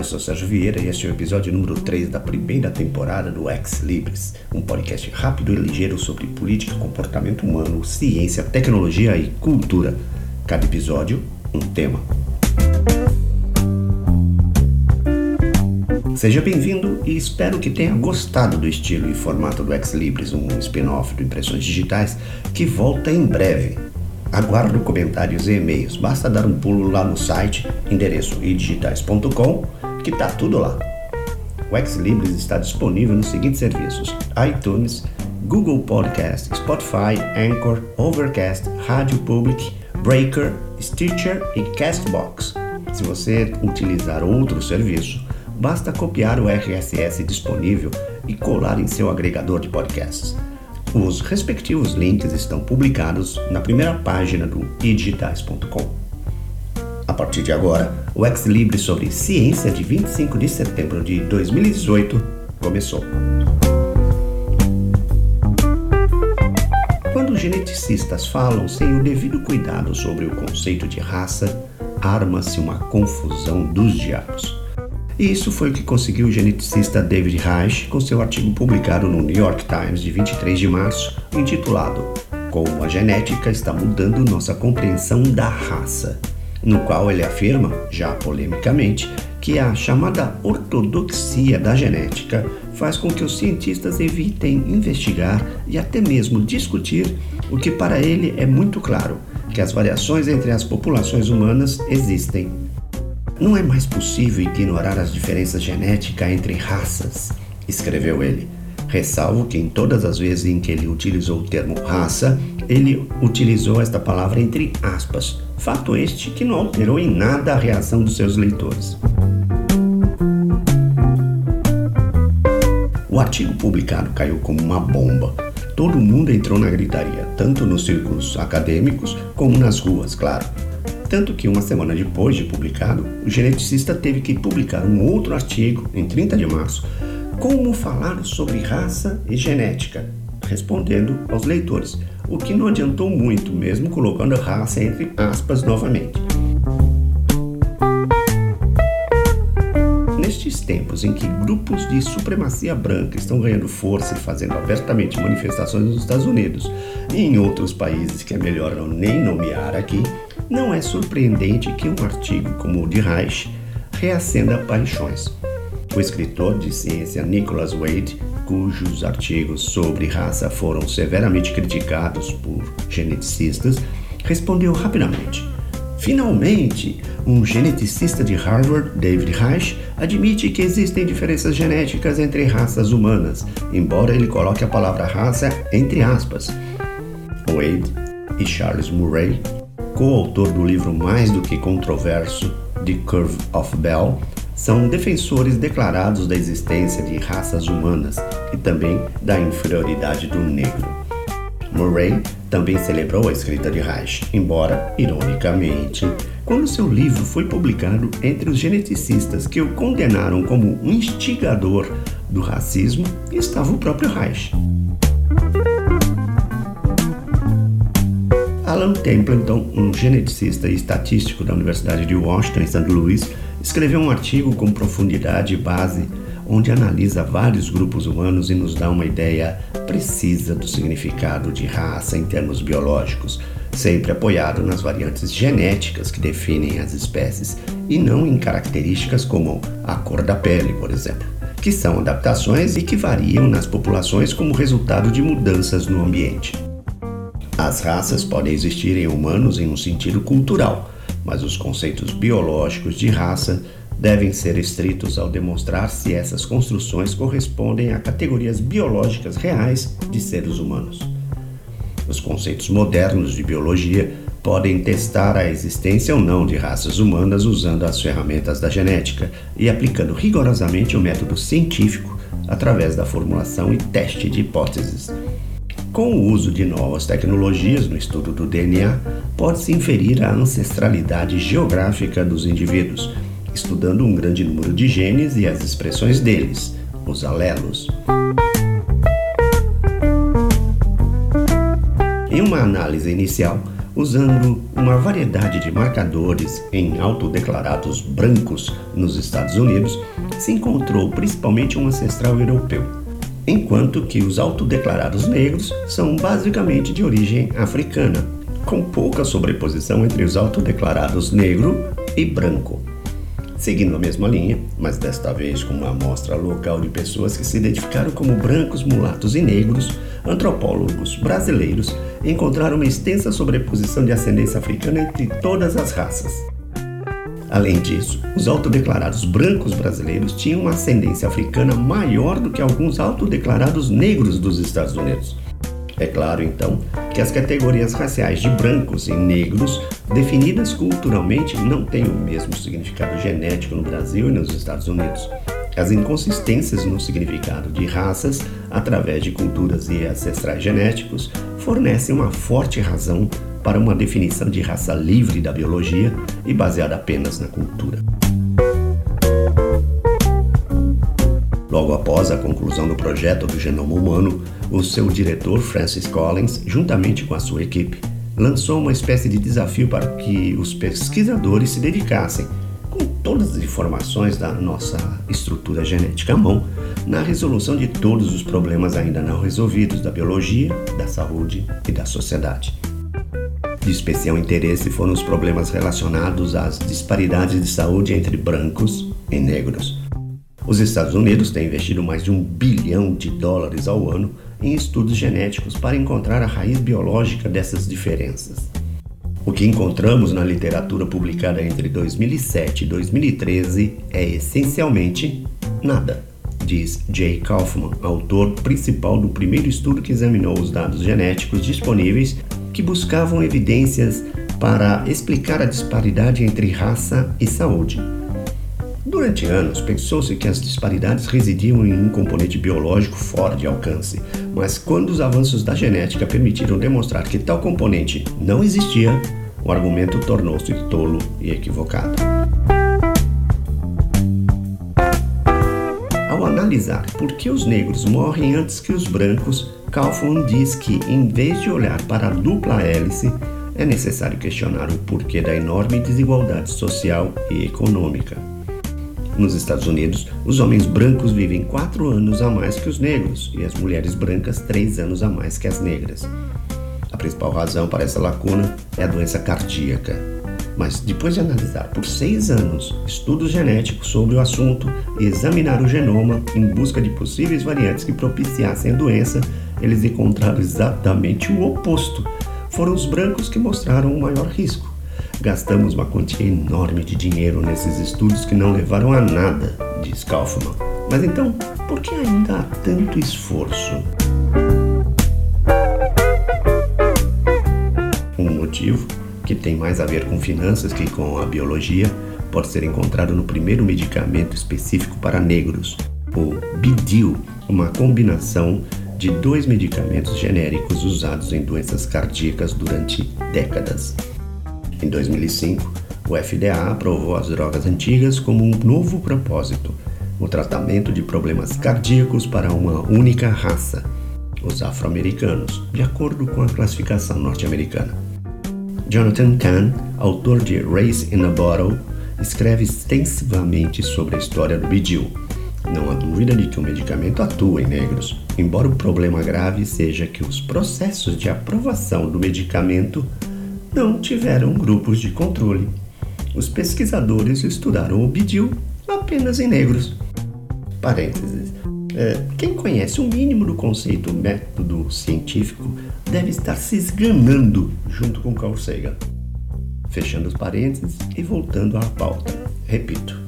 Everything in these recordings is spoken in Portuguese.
eu sou Sérgio Vieira e este é o episódio número 3 da primeira temporada do Ex Libris, um podcast rápido e ligeiro sobre política, comportamento humano, ciência, tecnologia e cultura. Cada episódio, um tema. Seja bem-vindo e espero que tenha gostado do estilo e formato do Ex Libris, um spin-off do Impressões Digitais que volta em breve. Aguardo comentários e e-mails. Basta dar um pulo lá no site, endereço idigitais.com, que tá tudo lá. O Ex Libris está disponível nos seguintes serviços: iTunes, Google Podcast, Spotify, Anchor, Overcast, Rádio Public, Breaker, Stitcher e Castbox. Se você utilizar outro serviço, basta copiar o RSS disponível e colar em seu agregador de podcasts. Os respectivos links estão publicados na primeira página do idigitais.com. A partir de agora, o Ex Libre sobre ciência de 25 de setembro de 2018 começou. Quando geneticistas falam sem o devido cuidado sobre o conceito de raça, arma-se uma confusão dos diabos. E isso foi o que conseguiu o geneticista David Reich com seu artigo publicado no New York Times de 23 de março, intitulado Como a genética está mudando nossa compreensão da raça, no qual ele afirma, já polemicamente, que a chamada ortodoxia da genética faz com que os cientistas evitem investigar e até mesmo discutir o que para ele é muito claro, que as variações entre as populações humanas existem não é mais possível ignorar as diferenças genéticas entre raças, escreveu ele. Ressalvo que em todas as vezes em que ele utilizou o termo raça, ele utilizou esta palavra entre aspas. Fato este que não alterou em nada a reação dos seus leitores. O artigo publicado caiu como uma bomba. Todo mundo entrou na gritaria, tanto nos círculos acadêmicos como nas ruas, claro. Tanto que uma semana depois de publicado, o geneticista teve que publicar um outro artigo, em 30 de março, como falar sobre raça e genética, respondendo aos leitores, o que não adiantou muito, mesmo colocando a raça entre aspas novamente. Nestes tempos em que grupos de supremacia branca estão ganhando força e fazendo abertamente manifestações nos Estados Unidos e em outros países que é melhor não nem nomear aqui, não é surpreendente que um artigo como o de Reich reacenda paixões. O escritor de ciência Nicholas Wade, cujos artigos sobre raça foram severamente criticados por geneticistas, respondeu rapidamente. Finalmente, um geneticista de Harvard, David Reich, admite que existem diferenças genéticas entre raças humanas, embora ele coloque a palavra raça entre aspas. Wade e Charles Murray coautor do livro mais do que controverso The Curve of Bell, são defensores declarados da existência de raças humanas e também da inferioridade do negro. Murray também celebrou a escrita de Reich, embora, ironicamente, quando seu livro foi publicado entre os geneticistas que o condenaram como um instigador do racismo, estava o próprio Reich. Alan Templeton, um geneticista e estatístico da Universidade de Washington, em St. Louis, escreveu um artigo com profundidade e base onde analisa vários grupos humanos e nos dá uma ideia precisa do significado de raça em termos biológicos, sempre apoiado nas variantes genéticas que definem as espécies e não em características como a cor da pele, por exemplo, que são adaptações e que variam nas populações como resultado de mudanças no ambiente. As raças podem existir em humanos em um sentido cultural, mas os conceitos biológicos de raça devem ser estritos ao demonstrar se essas construções correspondem a categorias biológicas reais de seres humanos. Os conceitos modernos de biologia podem testar a existência ou não de raças humanas usando as ferramentas da genética e aplicando rigorosamente o método científico através da formulação e teste de hipóteses. Com o uso de novas tecnologias no estudo do DNA, pode-se inferir a ancestralidade geográfica dos indivíduos, estudando um grande número de genes e as expressões deles, os alelos. Em uma análise inicial, usando uma variedade de marcadores em autodeclarados brancos nos Estados Unidos, se encontrou principalmente um ancestral europeu, enquanto que os autodeclarados negros são basicamente de origem africana, com pouca sobreposição entre os autodeclarados negro e branco. Seguindo a mesma linha, mas desta vez com uma amostra local de pessoas que se identificaram como brancos, mulatos e negros, antropólogos brasileiros encontraram uma extensa sobreposição de ascendência africana entre todas as raças. Além disso, os autodeclarados brancos brasileiros tinham uma ascendência africana maior do que alguns autodeclarados negros dos Estados Unidos. É claro, então, que as categorias raciais de brancos e negros, definidas culturalmente, não têm o mesmo significado genético no Brasil e nos Estados Unidos. As inconsistências no significado de raças, através de culturas e ancestrais genéticos, fornecem uma forte razão para uma definição de raça livre da biologia e baseada apenas na cultura. Logo após a conclusão do projeto do genoma humano, o seu diretor, Francis Collins, juntamente com a sua equipe, lançou uma espécie de desafio para que os pesquisadores se dedicassem, com todas as informações da nossa estrutura genética à mão, na resolução de todos os problemas ainda não resolvidos da biologia, da saúde e da sociedade. De especial interesse foram os problemas relacionados às disparidades de saúde entre brancos e negros os Estados Unidos têm investido mais de um bilhão de dólares ao ano em estudos genéticos para encontrar a raiz biológica dessas diferenças. O que encontramos na literatura publicada entre 2007 e 2013 é essencialmente nada, diz Jay Kaufman, autor principal do primeiro estudo que examinou os dados genéticos disponíveis que buscavam evidências para explicar a disparidade entre raça e saúde. Durante anos, pensou-se que as disparidades residiam em um componente biológico fora de alcance, mas quando os avanços da genética permitiram demonstrar que tal componente não existia, o argumento tornou-se tolo e equivocado. Ao analisar por que os negros morrem antes que os brancos, Kaufman diz que, em vez de olhar para a dupla hélice, é necessário questionar o porquê da enorme desigualdade social e econômica. Nos Estados Unidos, os homens brancos vivem quatro anos a mais que os negros e as mulheres brancas três anos a mais que as negras. A principal razão para essa lacuna é a doença cardíaca. Mas depois de analisar por seis anos estudos genéticos sobre o assunto e examinar o genoma em busca de possíveis variantes que propiciassem a doença, eles encontraram exatamente o oposto. Foram os brancos que mostraram o maior risco. Gastamos uma quantia enorme de dinheiro nesses estudos que não levaram a nada, diz Kaufman. Mas então, por que ainda há tanto esforço? Um motivo, que tem mais a ver com finanças que com a biologia, pode ser encontrado no primeiro medicamento específico para negros, o Bidil, uma combinação de dois medicamentos genéricos usados em doenças cardíacas durante décadas. Em 2005, o FDA aprovou as drogas antigas como um novo propósito: o tratamento de problemas cardíacos para uma única raça, os afro-americanos, de acordo com a classificação norte-americana. Jonathan Kahn, autor de Race in a Bottle, escreve extensivamente sobre a história do Bidil. Não há dúvida de que o medicamento atua em negros, embora o problema grave seja que os processos de aprovação do medicamento não tiveram grupos de controle. Os pesquisadores estudaram o bidil apenas em negros. Parênteses. É, quem conhece o mínimo do conceito método científico deve estar se esganando junto com Carl Sagan. Fechando os parênteses e voltando à pauta. Repito,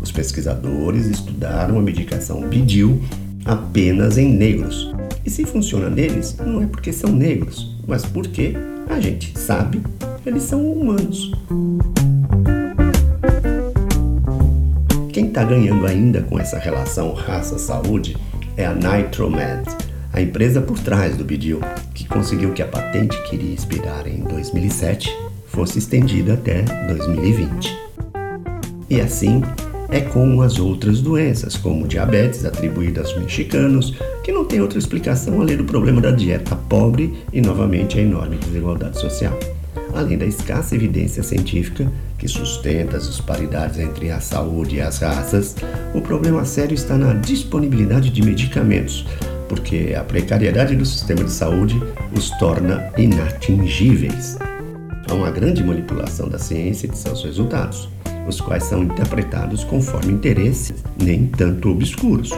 os pesquisadores estudaram a medicação Bidil apenas em negros. E se funciona neles, não é porque são negros, mas porque a gente sabe, eles são humanos. Quem está ganhando ainda com essa relação raça-saúde é a Nitromed, a empresa por trás do Bidil, que conseguiu que a patente que iria expirar em 2007 fosse estendida até 2020. E assim é com as outras doenças, como diabetes atribuída aos mexicanos, que não tem outra explicação além do problema da dieta pobre e novamente a enorme desigualdade social. além da escassa evidência científica que sustenta as disparidades entre a saúde e as raças, o problema sério está na disponibilidade de medicamentos, porque a precariedade do sistema de saúde os torna inatingíveis. Há uma grande manipulação da ciência e de seus resultados, os quais são interpretados conforme interesses nem tanto obscuros.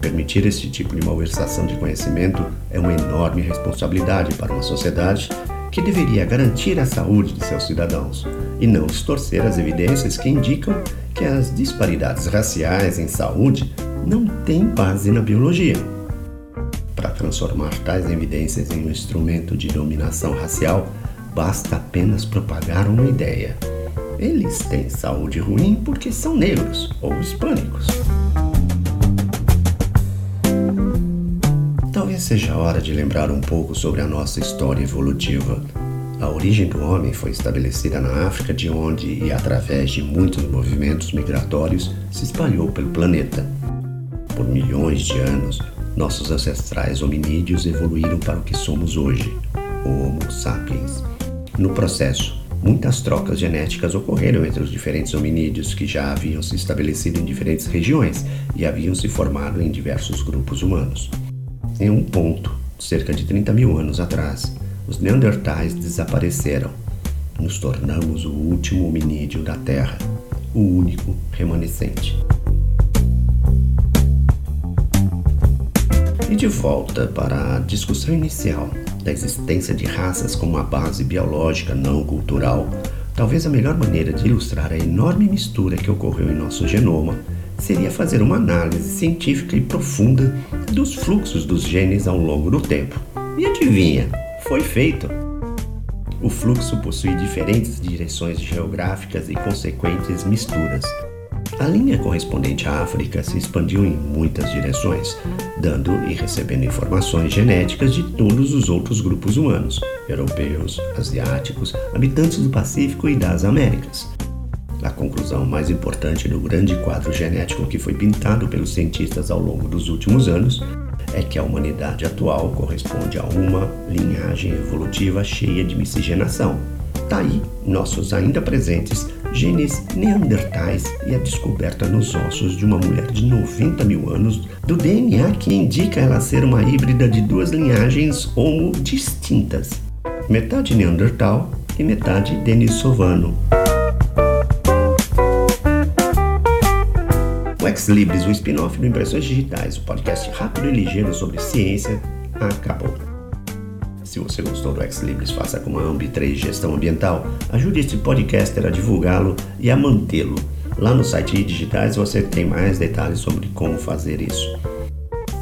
Permitir esse tipo de malversação de conhecimento é uma enorme responsabilidade para uma sociedade que deveria garantir a saúde de seus cidadãos e não distorcer as evidências que indicam que as disparidades raciais em saúde não têm base na biologia. Para transformar tais evidências em um instrumento de dominação racial, basta apenas propagar uma ideia. Eles têm saúde ruim porque são negros ou hispânicos. Talvez seja a hora de lembrar um pouco sobre a nossa história evolutiva. A origem do homem foi estabelecida na África, de onde, e através de muitos movimentos migratórios, se espalhou pelo planeta. Por milhões de anos, nossos ancestrais hominídeos evoluíram para o que somos hoje, o Homo sapiens. No processo, muitas trocas genéticas ocorreram entre os diferentes hominídeos que já haviam se estabelecido em diferentes regiões e haviam se formado em diversos grupos humanos. Em um ponto, cerca de 30 mil anos atrás, os Neandertais desapareceram. Nos tornamos o último hominídeo da Terra, o único remanescente. E de volta para a discussão inicial da existência de raças como uma base biológica não cultural, talvez a melhor maneira de ilustrar a enorme mistura que ocorreu em nosso genoma seria fazer uma análise científica e profunda dos fluxos dos genes ao longo do tempo. E adivinha, foi feito! O fluxo possui diferentes direções geográficas e consequentes misturas. A linha correspondente à África se expandiu em muitas direções, dando e recebendo informações genéticas de todos os outros grupos humanos, europeus, asiáticos, habitantes do Pacífico e das Américas. A conclusão mais importante do grande quadro genético que foi pintado pelos cientistas ao longo dos últimos anos é que a humanidade atual corresponde a uma linhagem evolutiva cheia de miscigenação. Daí, tá nossos ainda presentes genes neandertais e a descoberta nos ossos de uma mulher de 90 mil anos do DNA que indica ela ser uma híbrida de duas linhagens homo distintas, metade neandertal e metade denisovano. Ex Libris, o spin-off do Impressões Digitais, o podcast rápido e ligeiro sobre ciência, acabou. Se você gostou do Ex Libris, faça como a Ambi3 Gestão Ambiental, ajude este podcaster a divulgá-lo e a mantê-lo. Lá no site Digitais você tem mais detalhes sobre como fazer isso.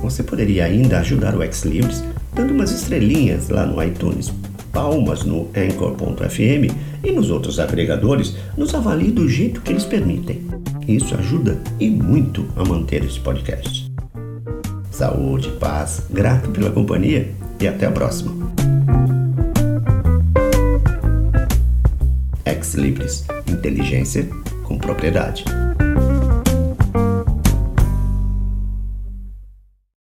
Você poderia ainda ajudar o Ex Libris dando umas estrelinhas lá no iTunes, palmas no Anchor.fm e nos outros agregadores, nos avalie do jeito que eles permitem. Isso ajuda e muito a manter esse podcast. Saúde, paz, grato pela companhia e até a próxima. Ex Libris Inteligência com propriedade.